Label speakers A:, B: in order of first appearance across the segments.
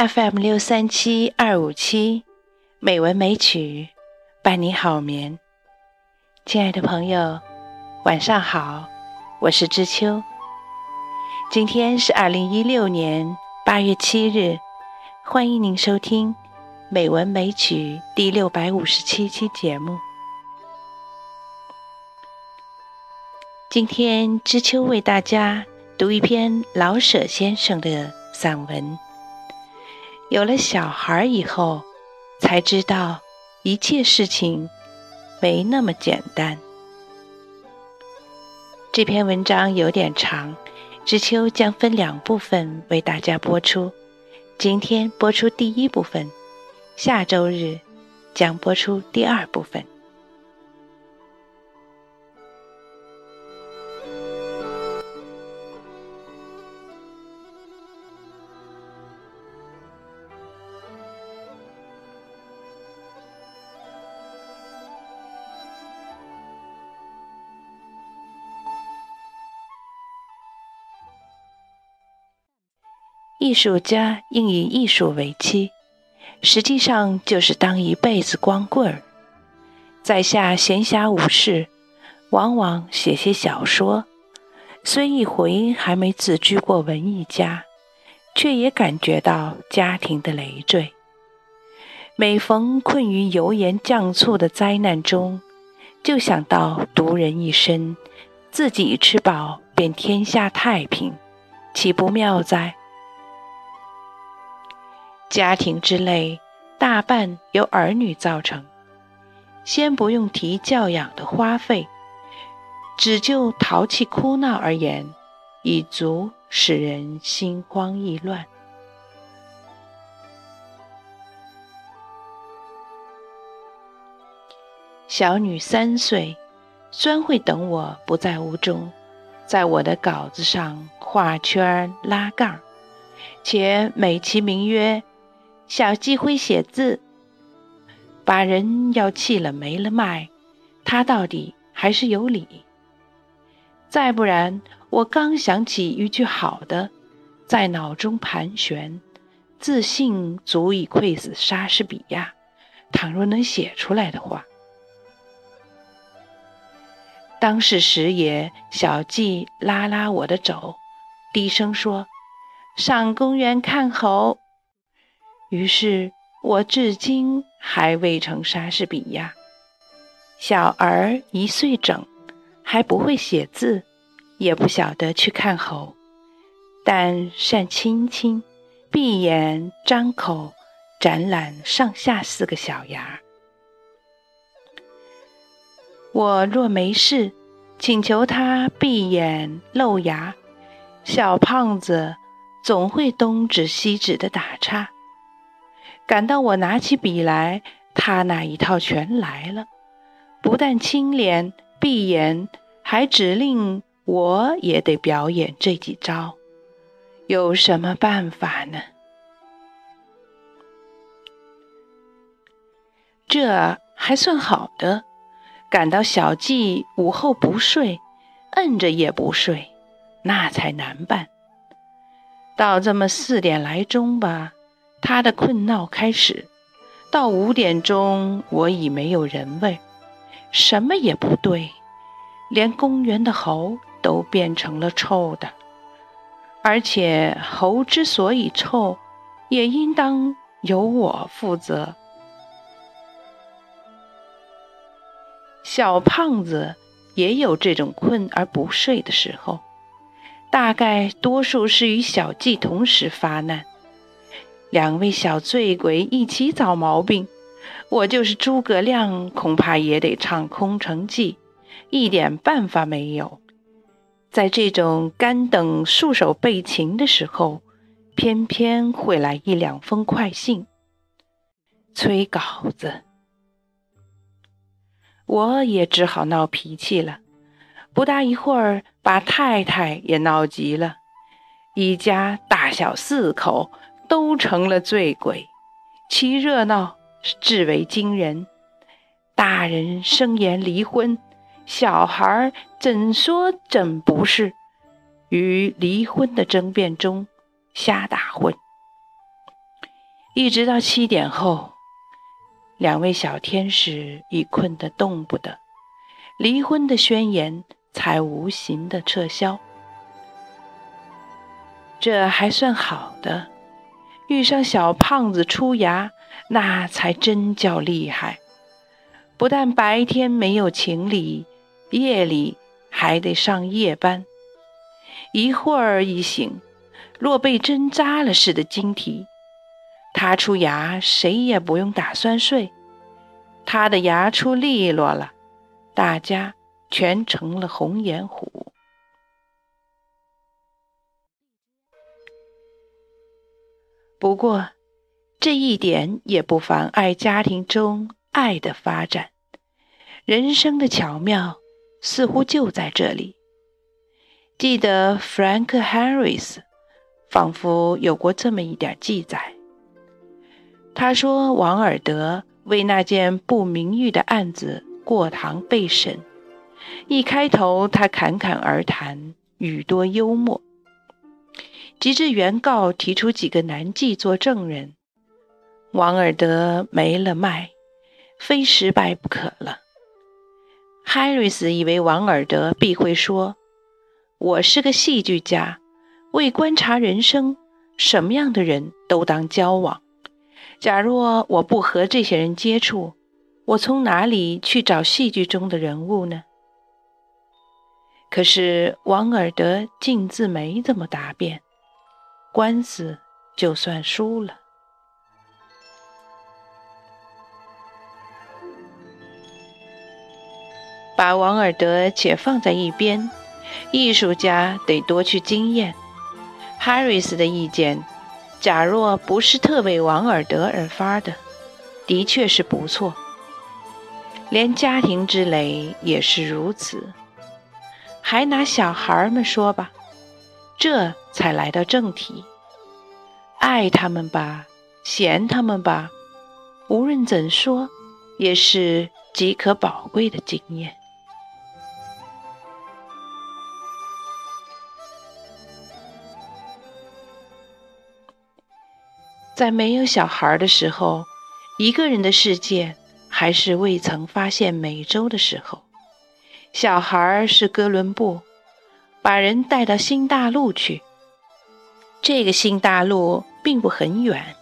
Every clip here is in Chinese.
A: FM 六三七二五七，美文美曲伴你好眠。亲爱的朋友，晚上好，我是知秋。今天是二零一六年八月七日，欢迎您收听《美文美曲》第六百五十七期节目。今天知秋为大家读一篇老舍先生的散文。有了小孩以后，才知道一切事情没那么简单。这篇文章有点长，知秋将分两部分为大家播出。今天播出第一部分，下周日将播出第二部分。艺术家应以艺术为妻，实际上就是当一辈子光棍儿，在下闲暇无事，往往写些小说。虽一回还没自居过文艺家，却也感觉到家庭的累赘。每逢困于油盐酱醋的灾难中，就想到独人一身，自己吃饱便天下太平，岂不妙哉？家庭之累，大半由儿女造成。先不用提教养的花费，只就淘气哭闹而言，已足使人心慌意乱。小女三岁，专会等我不在屋中，在我的稿子上画圈拉杠，且美其名曰。小鸡会写字，把人要气了没了脉，他到底还是有理。再不然，我刚想起一句好的，在脑中盘旋，自信足以愧死莎士比亚。倘若能写出来的话，当是时也，小季拉拉我的肘，低声说：“上公园看猴。”于是我至今还未成莎士比亚。小儿一岁整，还不会写字，也不晓得去看猴，但善亲亲，闭眼张口，展览上下四个小牙。我若没事，请求他闭眼露牙，小胖子总会东指西指的打岔。感到我拿起笔来，他那一套全来了，不但清廉闭眼，还指令我也得表演这几招。有什么办法呢？这还算好的。感到小季午后不睡，摁着也不睡，那才难办。到这么四点来钟吧。他的困闹开始，到五点钟，我已没有人味，什么也不对，连公园的猴都变成了臭的，而且猴之所以臭，也应当由我负责。小胖子也有这种困而不睡的时候，大概多数是与小季同时发难。两位小醉鬼一起找毛病，我就是诸葛亮，恐怕也得唱空城计，一点办法没有。在这种干等束手备擒的时候，偏偏会来一两封快信，催稿子，我也只好闹脾气了。不大一会儿，把太太也闹急了，一家大小四口。都成了醉鬼，其热闹至为惊人。大人声言离婚，小孩怎说怎不是？于离婚的争辩中瞎打混。一直到七点后，两位小天使已困得动不得，离婚的宣言才无形的撤销。这还算好的，遇上小胖子出牙，那才真叫厉害。不但白天没有情理，夜里还得上夜班，一会儿一醒，若被针扎了似的晶体。他出牙，谁也不用打算睡。他的牙出利落了，大家全成了红眼虎。不过，这一点也不妨碍家庭中爱的发展。人生的巧妙似乎就在这里。记得 Frank Harris 仿佛有过这么一点记载。他说：“王尔德为那件不名誉的案子过堂备审。一开头，他侃侃而谈，语多幽默。及至原告提出几个男妓做证人，王尔德没了脉，非失败不可了。哈瑞斯以为王尔德必会说：‘我是个戏剧家，为观察人生，什么样的人都当交往。’”假若我不和这些人接触，我从哪里去找戏剧中的人物呢？可是王尔德竟自没这么答辩，官司就算输了。把王尔德且放在一边，艺术家得多去经验。哈瑞斯的意见。假若不是特为王尔德而发的，的确是不错。连家庭之累也是如此。还拿小孩们说吧，这才来到正题。爱他们吧，嫌他们吧，无论怎说，也是极可宝贵的经验。在没有小孩的时候，一个人的世界还是未曾发现美洲的时候。小孩是哥伦布，把人带到新大陆去。这个新大陆并不很远，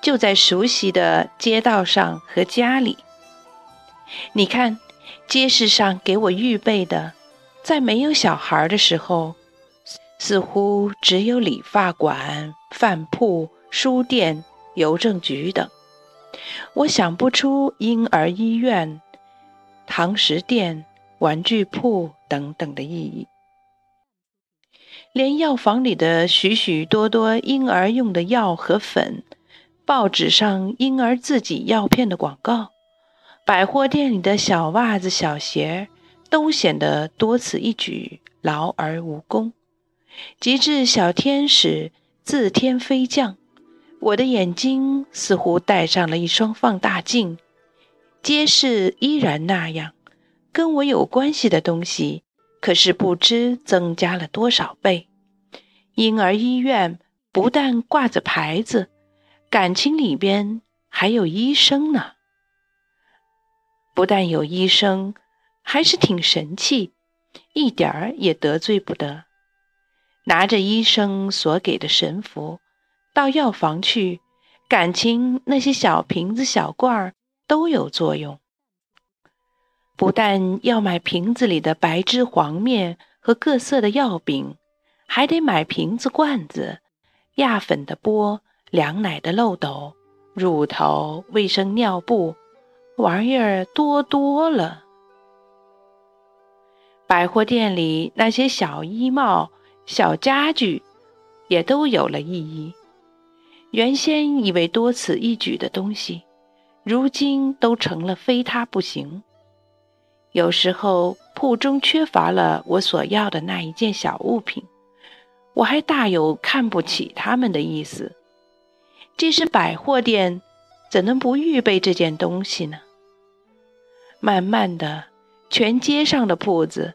A: 就在熟悉的街道上和家里。你看，街市上给我预备的，在没有小孩的时候，似乎只有理发馆、饭铺。书店、邮政局等，我想不出婴儿医院、堂食店、玩具铺等等的意义。连药房里的许许多多婴儿用的药和粉，报纸上婴儿自己药片的广告，百货店里的小袜子、小鞋，都显得多此一举，劳而无功。及至小天使自天飞降。我的眼睛似乎戴上了一双放大镜，街市依然那样，跟我有关系的东西，可是不知增加了多少倍。婴儿医院不但挂着牌子，感情里边还有医生呢。不但有医生，还是挺神气，一点儿也得罪不得。拿着医生所给的神符。到药房去，感情那些小瓶子、小罐儿都有作用。不但要买瓶子里的白汁黄面和各色的药饼，还得买瓶子、罐子、压粉的钵、凉奶的漏斗、乳头、卫生尿布，玩意儿多多了。百货店里那些小衣帽、小家具，也都有了意义。原先以为多此一举的东西，如今都成了非它不行。有时候铺中缺乏了我所要的那一件小物品，我还大有看不起他们的意思。即使百货店，怎能不预备这件东西呢？慢慢的，全街上的铺子，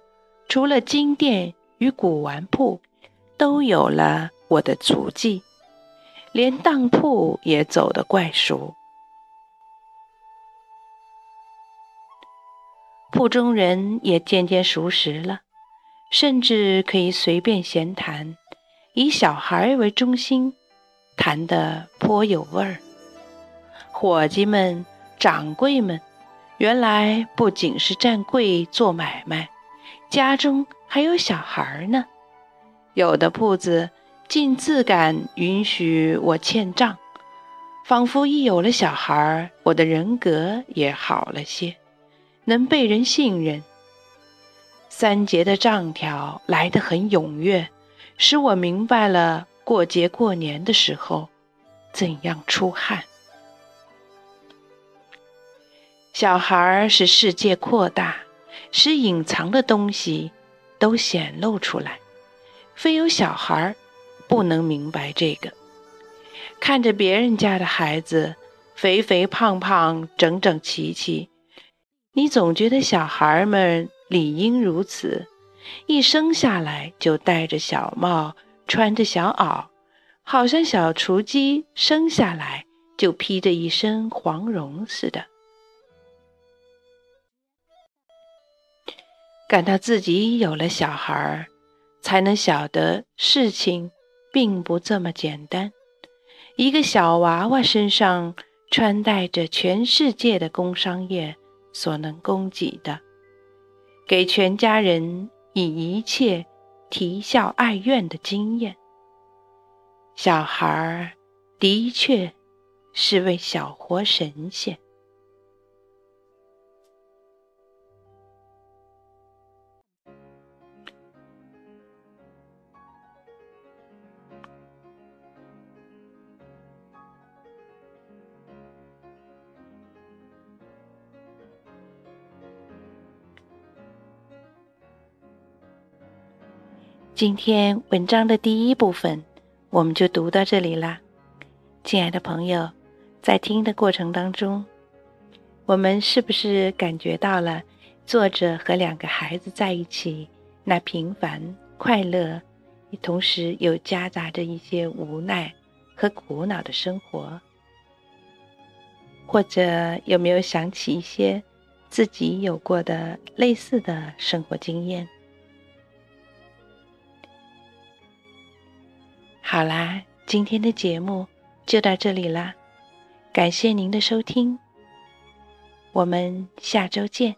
A: 除了金店与古玩铺，都有了我的足迹。连当铺也走得怪熟。铺中人也渐渐熟识了，甚至可以随便闲谈，以小孩为中心，谈得颇有味儿。伙计们、掌柜们，原来不仅是站柜做买卖，家中还有小孩呢。有的铺子竟自敢允许我欠账，仿佛一有了小孩，我的人格也好了些，能被人信任。三节的账条来得很踊跃，使我明白了过节过年的时候怎样出汗。小孩使世界扩大，使隐藏的东西都显露出来。非有小孩不能明白这个。看着别人家的孩子肥肥胖胖、整整齐齐，你总觉得小孩们理应如此，一生下来就戴着小帽，穿着小袄，好像小雏鸡生下来就披着一身黄绒似的。感到自己有了小孩，才能晓得事情并不这么简单。一个小娃娃身上穿戴着全世界的工商业所能供给的，给全家人以一切啼笑哀怨的经验。小孩儿的确是位小活神仙。今天文章的第一部分，我们就读到这里啦。亲爱的朋友，在听的过程当中，我们是不是感觉到了作者和两个孩子在一起那平凡快乐，同时又夹杂着一些无奈和苦恼的生活？或者有没有想起一些自己有过的类似的生活经验？好啦，今天的节目就到这里啦，感谢您的收听，我们下周见。